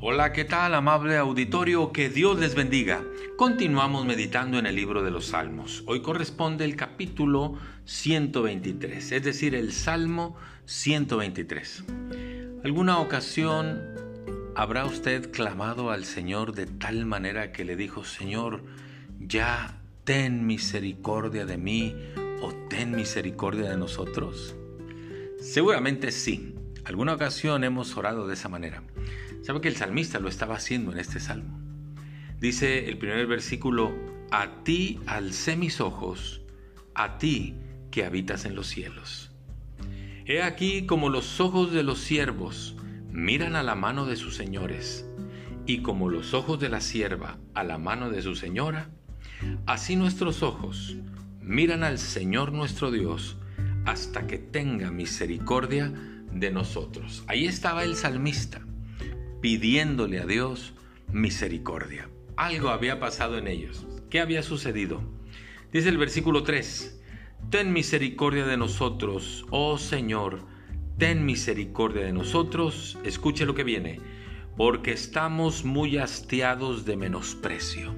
Hola, ¿qué tal, amable auditorio? Que Dios les bendiga. Continuamos meditando en el libro de los Salmos. Hoy corresponde el capítulo 123, es decir, el Salmo 123. ¿Alguna ocasión habrá usted clamado al Señor de tal manera que le dijo, Señor, ya ten misericordia de mí o ten misericordia de nosotros? Seguramente sí. Alguna ocasión hemos orado de esa manera. ¿Sabe que el salmista lo estaba haciendo en este salmo? Dice el primer versículo, a ti alcé mis ojos, a ti que habitas en los cielos. He aquí como los ojos de los siervos miran a la mano de sus señores, y como los ojos de la sierva a la mano de su señora, así nuestros ojos miran al Señor nuestro Dios hasta que tenga misericordia de nosotros. Ahí estaba el salmista pidiéndole a Dios misericordia. Algo había pasado en ellos. ¿Qué había sucedido? Dice el versículo 3, Ten misericordia de nosotros, oh Señor, ten misericordia de nosotros. Escuche lo que viene, porque estamos muy hastiados de menosprecio.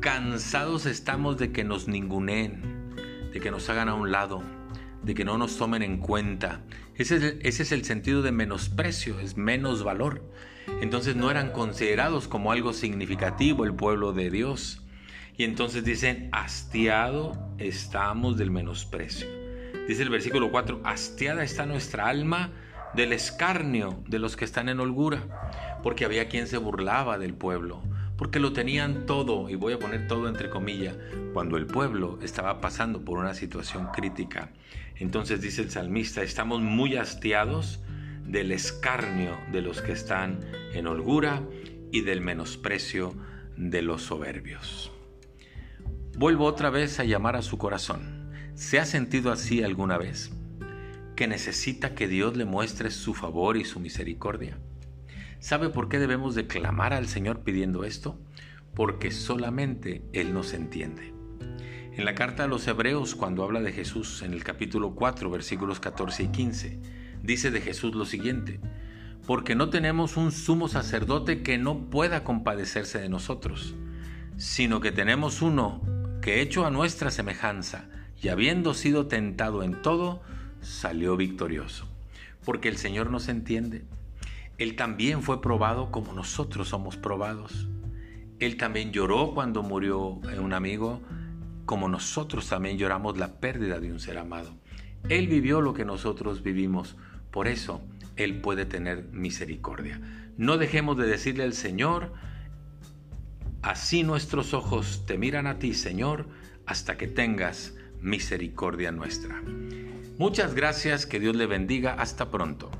Cansados estamos de que nos ninguneen, de que nos hagan a un lado, de que no nos tomen en cuenta. Ese es, el, sentido de menosprecio, es menos valor. Entonces no eran considerados como algo significativo el pueblo de Dios. Y entonces dicen, hastiado estamos del menosprecio. Dice el versículo 4, hastiada está nuestra alma del escarnio de los que están en holgura, porque había quien se burlaba del pueblo porque lo tenían todo, y voy a poner todo entre comillas, cuando el pueblo estaba pasando por una situación crítica. Entonces dice el salmista, estamos muy hastiados del escarnio de los que están en holgura y del menosprecio de los soberbios. Vuelvo otra vez a llamar a su corazón. ¿Se ha sentido así alguna vez? ¿Que necesita que Dios le muestre su favor y su misericordia? ¿Sabe por qué debemos de clamar al Señor pidiendo esto? Porque solamente Él nos entiende. En la carta a los Hebreos, cuando habla de Jesús, en el capítulo 4, versículos 14 y 15, dice de Jesús lo siguiente, porque no tenemos un sumo sacerdote que no pueda compadecerse de nosotros, sino que tenemos uno que hecho a nuestra semejanza y habiendo sido tentado en todo, salió victorioso. Porque el Señor nos entiende, él también fue probado como nosotros somos probados. Él también lloró cuando murió un amigo, como nosotros también lloramos la pérdida de un ser amado. Él vivió lo que nosotros vivimos, por eso Él puede tener misericordia. No dejemos de decirle al Señor, así nuestros ojos te miran a ti, Señor, hasta que tengas misericordia nuestra. Muchas gracias, que Dios le bendiga, hasta pronto.